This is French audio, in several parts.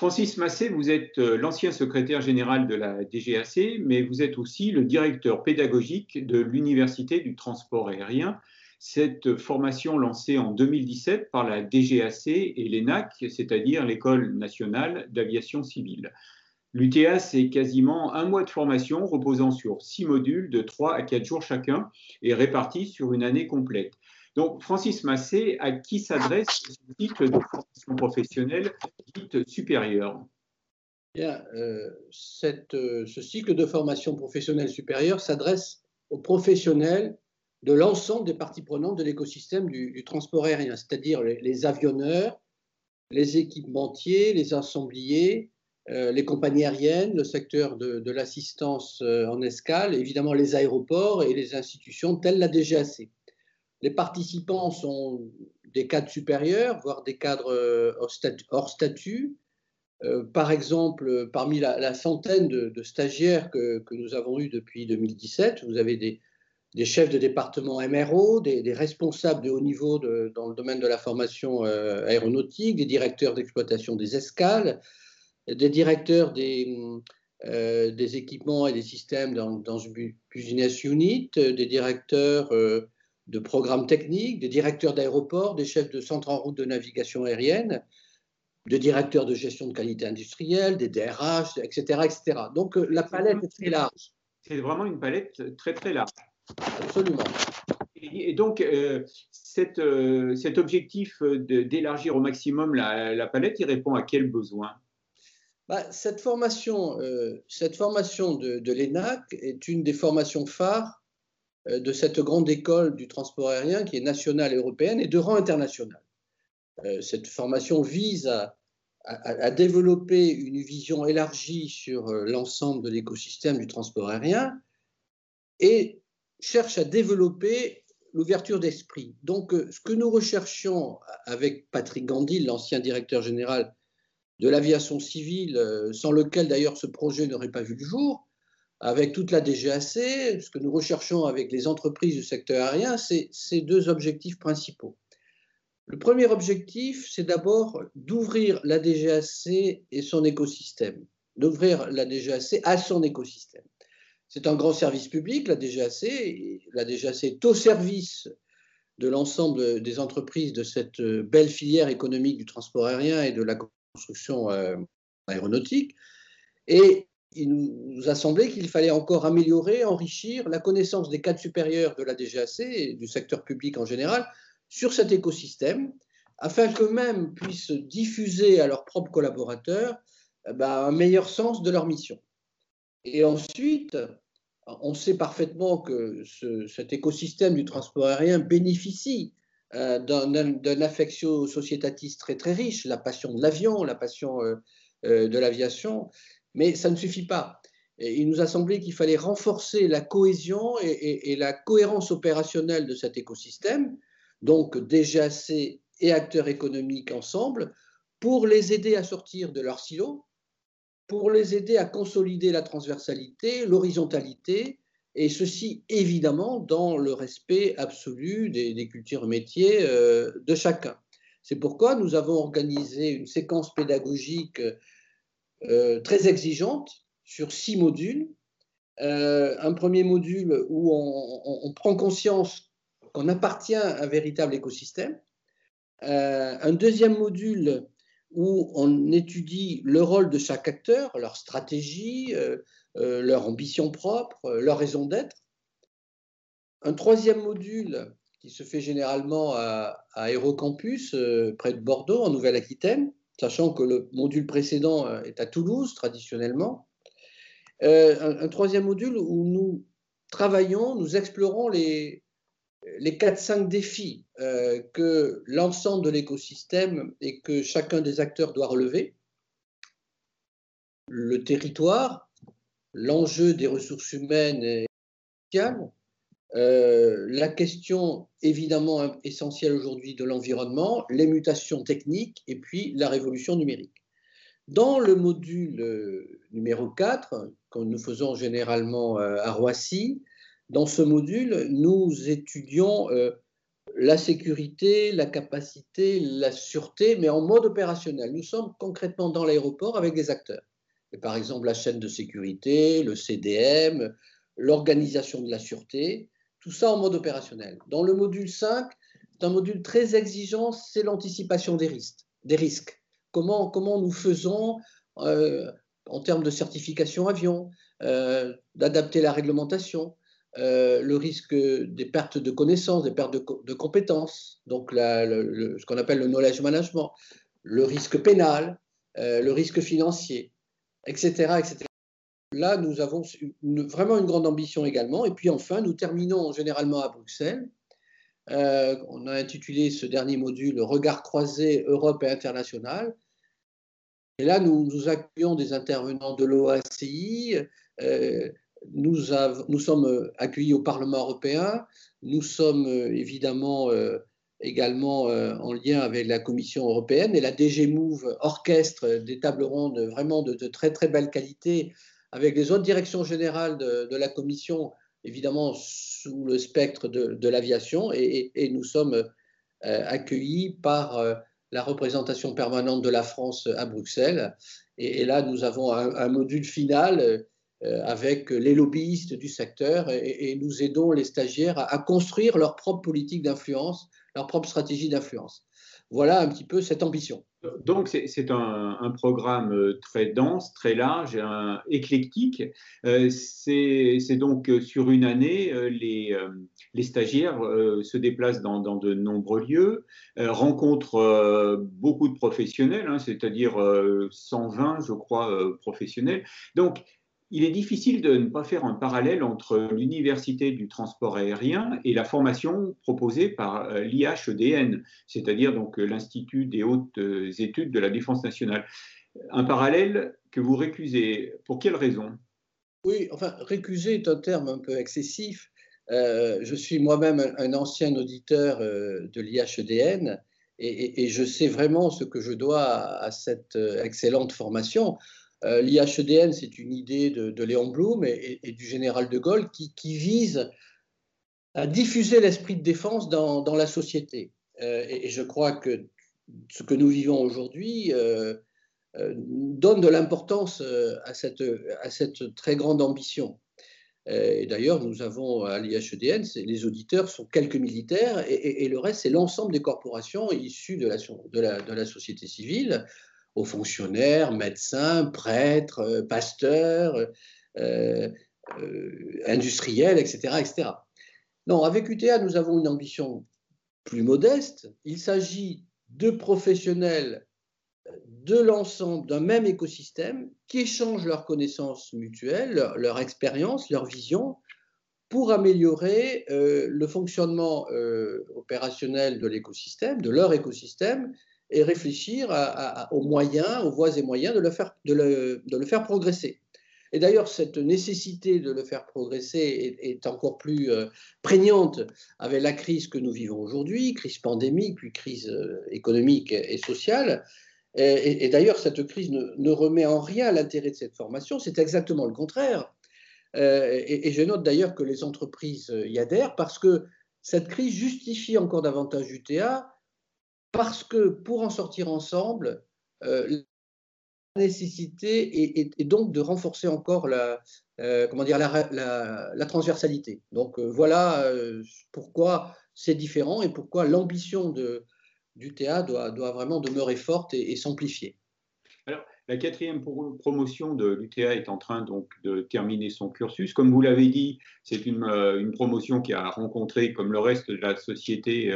Francis Massé, vous êtes euh, l'ancien secrétaire général de la DGAC, mais vous êtes aussi le directeur pédagogique de l'Université du transport aérien. Cette formation lancée en 2017 par la DGAC et l'ENAC, c'est-à-dire l'École nationale d'aviation civile. L'UTA, c'est quasiment un mois de formation reposant sur six modules de trois à quatre jours chacun et répartis sur une année complète. Donc, Francis Massé, à qui s'adresse ce cycle de formation professionnelle dite supérieure? Euh, euh, ce cycle de formation professionnelle supérieure s'adresse aux professionnels de l'ensemble des parties prenantes de l'écosystème du, transport aérien, c'est-à-dire les, avionneurs, les équipementiers, les assembliers, euh, les compagnies aériennes, le secteur de, l'assistance euh, en escale, évidemment les aéroports et les institutions telles la DGAC. Les participants sont des cadres supérieurs, voire des cadres euh, hors statut. par exemple, parmi la, centaine de, stagiaires que, nous avons eus depuis 2017, vous avez des, chefs de département MRO, des, responsables de haut niveau dans le domaine de la formation aéronautique, des directeurs d'exploitation des escales, des directeurs des, euh, équipements et des systèmes dans, dans business unit, des directeurs euh, de programmes techniques, des directeurs d'aéroports, des chefs de centres en route de navigation aérienne, des directeurs de gestion de qualité industrielle, des DRH, etc. etc. Donc euh, la palette est très large. C'est vraiment une palette très très large. Absolument. Et, donc, cet objectif d'élargir au maximum la, la, palette, il répond à quel besoin? Bah, cette formation, euh, cette formation de, l'ENAC est une des formations phares euh, de cette grande école du transport aérien qui est nationale européenne et de rang international. Euh, cette formation vise à, développer une vision élargie sur l'ensemble de l'écosystème du transport aérien et cherche à développer l'ouverture d'esprit. Donc, ce que nous recherchions avec Patrick Gandhi, l'ancien directeur général de l'aviation civile, euh, sans lequel d'ailleurs ce projet n'aurait pas vu le jour, avec toute la DGAC, ce que nous recherchons avec les entreprises du secteur aérien, c'est ces deux objectifs principaux. Le premier objectif, c'est d'abord d'ouvrir la DGAC et son écosystème, d'ouvrir la DGAC à son écosystème. C'est un grand service public, la DGAC, la DGAC est au service de l'ensemble des entreprises de cette belle filière économique du transport aérien et de la construction euh, aéronautique. Et il nous a semblé qu'il fallait encore améliorer, enrichir la connaissance des cadres supérieurs de la DGAC et du secteur public en général sur cet écosystème, afin qu'eux-mêmes puissent diffuser à leurs propres collaborateurs eh ben, un meilleur sens de leur mission. Et ensuite, on sait parfaitement que cet écosystème du transport aérien bénéficie euh, d'un affectio sociétatis très très riche, la passion de l'avion, la passion euh, euh, de l'aviation, mais ça ne suffit pas. il nous a semblé qu'il fallait renforcer la cohésion et, la cohérence opérationnelle de cet écosystème, donc DGAC et acteurs économiques ensemble, pour les aider à sortir de leur silo, pour les aider à consolider la transversalité, l'horizontalité, et ceci évidemment dans le respect absolu des, cultures métiers euh, de chacun. C'est pourquoi nous avons organisé une séquence pédagogique euh, très exigeante sur six modules. Euh, un premier module où on, prend conscience qu'on appartient à un véritable écosystème. un deuxième module où on étudie le rôle de chaque acteur, leur stratégie, euh, leur ambition propre, euh, leur raison d'être. Un troisième module qui se fait généralement à, Aérocampus, euh, près de Bordeaux, en Nouvelle-Aquitaine, sachant que le module précédent est à Toulouse, traditionnellement. un, troisième module où nous travaillons, nous explorons les, les 4-5 défis que l'ensemble de l'écosystème et que chacun des acteurs doit relever. Le territoire, l'enjeu des ressources humaines et sociales, euh, la question évidemment essentielle aujourd'hui de l'environnement, les mutations techniques et puis la révolution numérique. Dans le module euh, numéro 4, que nous faisons généralement euh, à Roissy, dans ce module, nous étudions la sécurité, la capacité, la sûreté, mais en mode opérationnel. Nous sommes concrètement dans l'aéroport avec des acteurs. Par exemple, la chaîne de sécurité, le CDM, l'organisation de la sûreté, tout ça en mode opérationnel. Dans le module 5, c'est un module très exigeant, c'est l'anticipation des risques. Comment, comment nous faisons euh, en termes de certification avion, euh, d'adapter la réglementation, euh, le risque des pertes de connaissances, des pertes de, compétences, donc ce qu'on appelle le knowledge management, le risque pénal, le risque financier, etc., etc. Là, nous avons vraiment une grande ambition également. Et puis enfin, nous terminons généralement à Bruxelles. Euh, on a intitulé ce dernier module Regard croisé Europe et international. Et là, nous, accueillons des intervenants de l'OACI, nous, nous, sommes euh, accueillis au Parlement européen. Nous sommes euh, évidemment euh, également en lien avec la Commission européenne et la DG Move orchestre des tables rondes vraiment de, très très belle qualité avec les autres directions générales de, la Commission, évidemment sous le spectre de, l'aviation. Et, nous sommes accueillis par la représentation permanente de la France à Bruxelles. Et, là, nous avons un module final euh, avec les lobbyistes du secteur et, nous aidons les stagiaires à, construire leur propre politique d'influence, leur propre stratégie d'influence. Voilà un petit peu cette ambition. Donc c'est un, programme euh, très dense, très large, éclectique. Euh, c'est donc sur une année, les, les stagiaires se déplacent dans, de nombreux lieux, rencontrent beaucoup de professionnels, hein, c'est-à-dire 120, je crois, professionnels. Donc il est difficile de ne pas faire un parallèle entre l'université du transport aérien et la formation proposée par euh, l'IHEDN, c'est-à-dire donc euh, l'Institut des hautes euh, études de la défense nationale. Un parallèle que vous récusez. Pour quelle raison? Oui, enfin, récuser est un terme un peu excessif. je suis moi-même un, ancien auditeur de l'IHEDN et, et, je sais vraiment ce que je dois à cette excellente formation. Euh, L'IHEDN, c'est une idée de, Léon Blum et, du général de Gaulle qui, vise à diffuser l'esprit de défense dans, la société. Euh, et, je crois que ce que nous vivons aujourd'hui euh, donne de l'importance à cette, très grande ambition. Et d'ailleurs, nous avons à l'IHEDN, les auditeurs sont quelques militaires et, le reste, c'est l'ensemble des corporations issues de la société civile, aux fonctionnaires, médecins, prêtres, euh, pasteurs, euh, euh, industriels, etc., etc. Non, avec UTA, nous avons une ambition plus modeste. Il s'agit de professionnels de l'ensemble d'un même écosystème qui échangent leurs connaissances mutuelles, leur, leur expérience, leur vision, pour améliorer le fonctionnement opérationnel de l'écosystème, de leur écosystème, et réfléchir aux moyens, aux voies et moyens de le faire, progresser. Et d'ailleurs, cette nécessité de le faire progresser est, encore plus euh, prégnante avec la crise que nous vivons aujourd'hui, crise pandémique, puis crise euh, économique et, sociale. Et, d'ailleurs, cette crise ne, remet en rien l'intérêt de cette formation, c'est exactement le contraire. Euh, et, je note d'ailleurs que les entreprises y adhèrent parce que cette crise justifie encore davantage UTA parce que pour en sortir ensemble, euh, la nécessité est, donc de renforcer encore la, euh, comment dire, la, transversalité. Donc euh, voilà pourquoi c'est différent et pourquoi l'ambition du TA doit, vraiment demeurer forte et, s'amplifier. Alors, la quatrième promotion de l'UTA est en train donc de terminer son cursus. Comme vous l'avez dit, c'est une, promotion qui a rencontré, comme le reste de la société,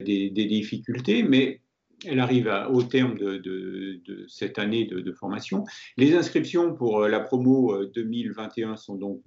des, difficultés, mais elle arrive au terme de, cette année de, formation. Les inscriptions pour euh, la promo 2021 euh, sont donc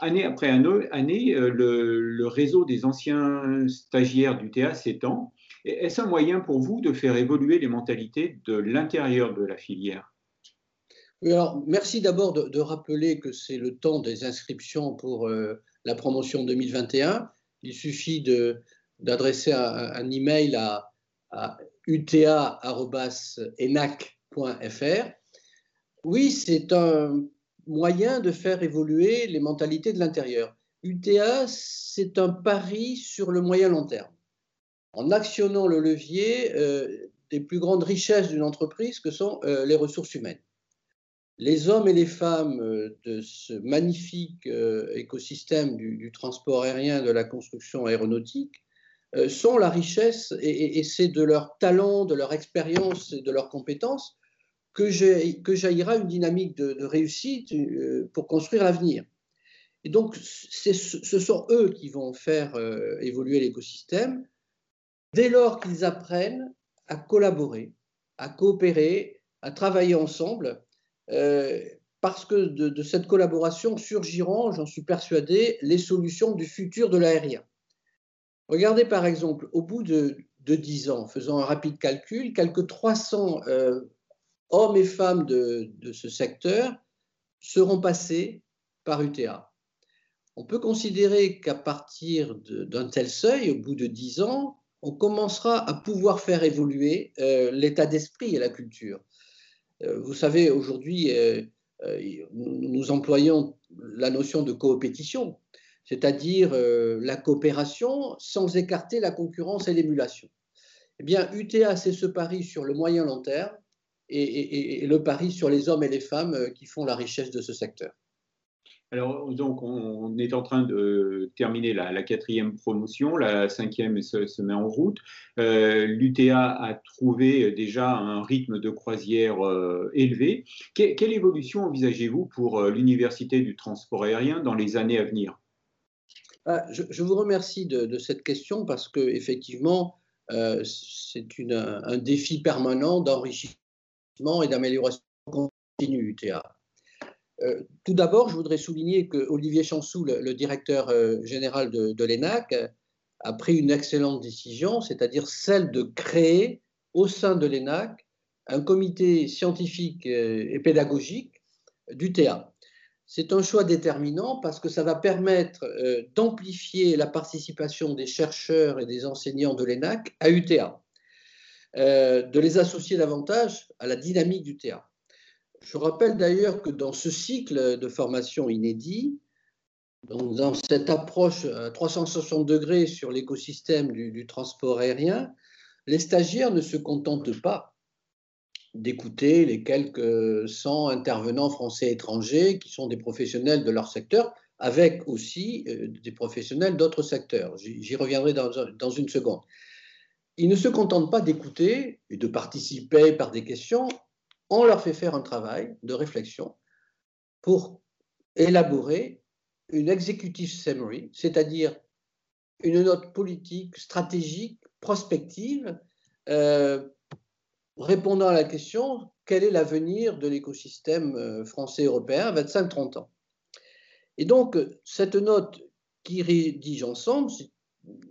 Année après année, euh, le, réseau des anciens stagiaires du TA s'étend. Est-ce un moyen pour vous de faire évoluer les mentalités de l'intérieur de la filière? Alors, merci d'abord de, rappeler que c'est le temps des inscriptions pour la promotion 2021. Il suffit de, d'adresser un, email à, à uta.enac.fr. Oui, c'est un moyen de faire évoluer les mentalités de l'intérieur. UTA, c'est un pari sur le moyen long terme. En actionnant le levier euh, des plus grandes richesses d'une entreprise que sont euh, les ressources humaines. Les hommes et les femmes euh, de ce magnifique écosystème du, transport aérien, de la construction aéronautique, sont la richesse et, et c'est de leur talent, de leur expérience et de leurs compétences que, jaillira une dynamique de, de réussite pour construire l'avenir. Et donc, ce sont eux qui vont faire euh, évoluer l'écosystème dès lors qu'ils apprennent à collaborer, à coopérer, à travailler ensemble, euh, parce que de, cette collaboration surgiront, j'en suis persuadé, les solutions du futur de l'aérien. Regardez par exemple, au bout de, dix 10 ans, faisant un rapide calcul, quelques 300 euh, hommes et femmes de, de ce secteur seront passés par UTA on peut considérer qu'à partir d'un tel seuil, au bout de dix ans, on commencera à pouvoir faire évoluer euh, l'état d'esprit et la culture. Euh, vous savez, aujourd'hui, nous employons la notion de coopétition, c'est-à-dire la coopération sans écarter la concurrence et l'émulation. Eh bien, UTA, c'est ce pari sur le moyen long terme et le pari sur les hommes et les femmes qui font la richesse de ce secteur. Alors, donc, on, est en train de terminer la, quatrième promotion, la cinquième se, met en route. Euh, L'UTA a trouvé déjà un rythme de croisière euh, élevé. quelle évolution envisagez-vous pour euh, l'Université du transport aérien dans les années à venir? Ah, je, vous remercie de, cette question parce que effectivement, c'est un défi permanent d'enrichissement et d'amélioration continue UTA. Euh, tout d'abord, je voudrais souligner que Olivier Chansou, le, directeur euh, général de, l'ENAC, a pris une excellente décision, c'est-à-dire celle de créer au sein de l'ENAC un comité scientifique euh, et pédagogique d'UTA. C'est un choix déterminant parce que ça va permettre d'amplifier la participation des chercheurs et des enseignants de l'ENAC à UTA, de les associer davantage à la dynamique d'UTA. Je rappelle d'ailleurs que dans ce cycle de formation inédit, dans cette approche à 360 degrés sur l'écosystème du, transport aérien, les stagiaires ne se contentent pas d'écouter les quelques 100 intervenants français étrangers qui sont des professionnels de leur secteur, avec aussi euh, des professionnels d'autres secteurs. J'y reviendrai dans une seconde. Ils ne se contentent pas d'écouter et de participer par des questions, on leur fait faire un travail de réflexion pour élaborer une executive summary, c'est-à-dire une note politique, stratégique, prospective, euh, répondant à la question quel est l'avenir de l'écosystème euh, français-européen à 25-30 ans? Et donc, cette note qui rédige ensemble,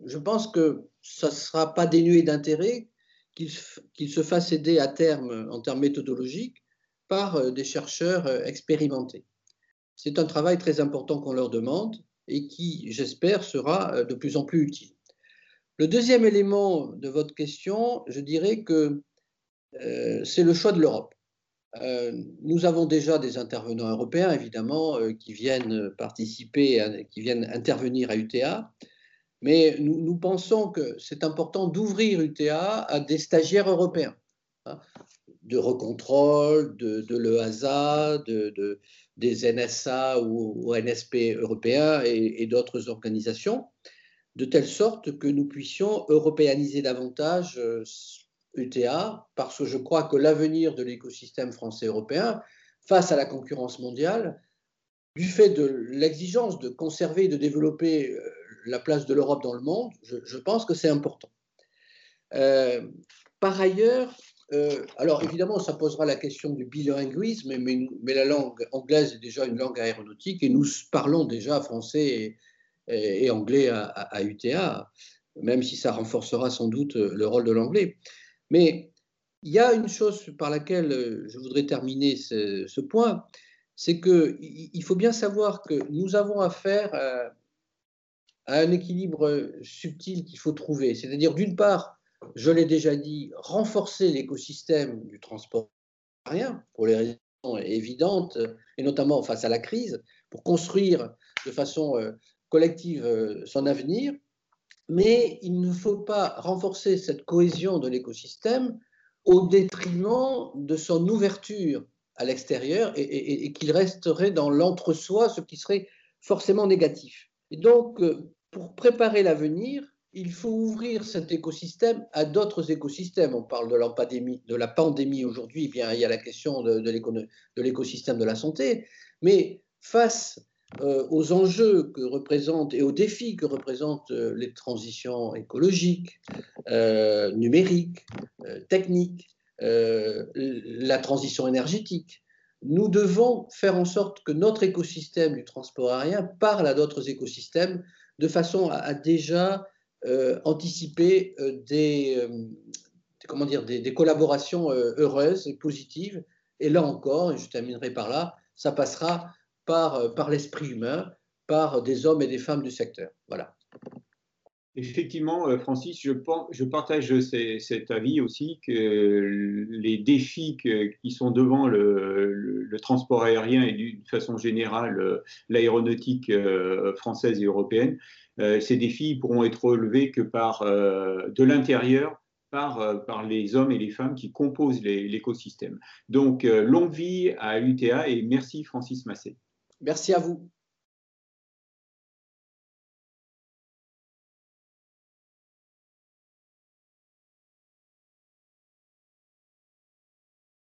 je pense que ça ne sera pas dénué d'intérêt qu'il se fasse aider à terme en termes méthodologiques par euh, des chercheurs euh, expérimentés. C'est un travail très important qu'on leur demande et qui, j'espère, sera euh, de plus en plus utile. Le deuxième élément de votre question, je dirais que c'est le choix de l'Europe. nous avons déjà des intervenants européens, évidemment, qui viennent participer, qui viennent intervenir à UTA. Mais nous, pensons que c'est important d'ouvrir UTA à des stagiaires européens, hein, de recontrôle, de, l'EASA, de, des NSA ou, NSP européens et, d'autres organisations, de telle sorte que nous puissions européaniser davantage UTA, parce que je crois que l'avenir de l'écosystème français-européen, face à la concurrence mondiale, du fait de l'exigence de conserver et de développer euh, la place de l'Europe dans le monde, je, pense que c'est important. Euh, par ailleurs, euh, alors évidemment, ça posera la question du bilinguisme, mais, la langue anglaise est déjà une langue aéronautique et nous parlons déjà français et, anglais à, UTA, même si ça renforcera sans doute le rôle de l'anglais. Mais il y a une chose par laquelle je voudrais terminer ce, point, c'est qu'il faut bien savoir que nous avons affaire à, un équilibre subtil qu'il faut trouver. C'est-à-dire, d'une part, je l'ai déjà dit, renforcer l'écosystème du transport aérien pour les raisons évidentes, et notamment face à la crise, pour construire de façon euh, collective son avenir, mais il ne faut pas renforcer cette cohésion de l'écosystème au détriment de son ouverture à l'extérieur et, qu'il resterait dans l'entre-soi, ce qui serait forcément négatif. Et donc, euh, pour préparer l'avenir, il faut ouvrir cet écosystème à d'autres écosystèmes. On parle de la pandémie, de la pandémie aujourd'hui, eh il y a la question de, de l'écosystème de la santé, mais face aux enjeux que représentent et aux défis que représentent euh, les transitions écologiques, euh, numériques, techniques, la transition énergétique. Nous devons faire en sorte que notre écosystème du transport aérien parle à d'autres écosystèmes de façon à, déjà anticiper des, comment dire, des, des collaborations heureuses et positives. Et là encore, et je terminerai par là, ça passera euh, par, l'esprit humain, par des hommes et des femmes du secteur. Voilà. Effectivement, euh, Francis, je, partage cet avis aussi que les défis qui sont devant le, transport aérien et d'une façon générale euh, l'aéronautique française et européenne, ces défis pourront être relevés que par de l'intérieur par, par, les hommes et les femmes qui composent l'écosystème. Donc, longue vie à l'UTA et merci Francis Massé. Merci à vous.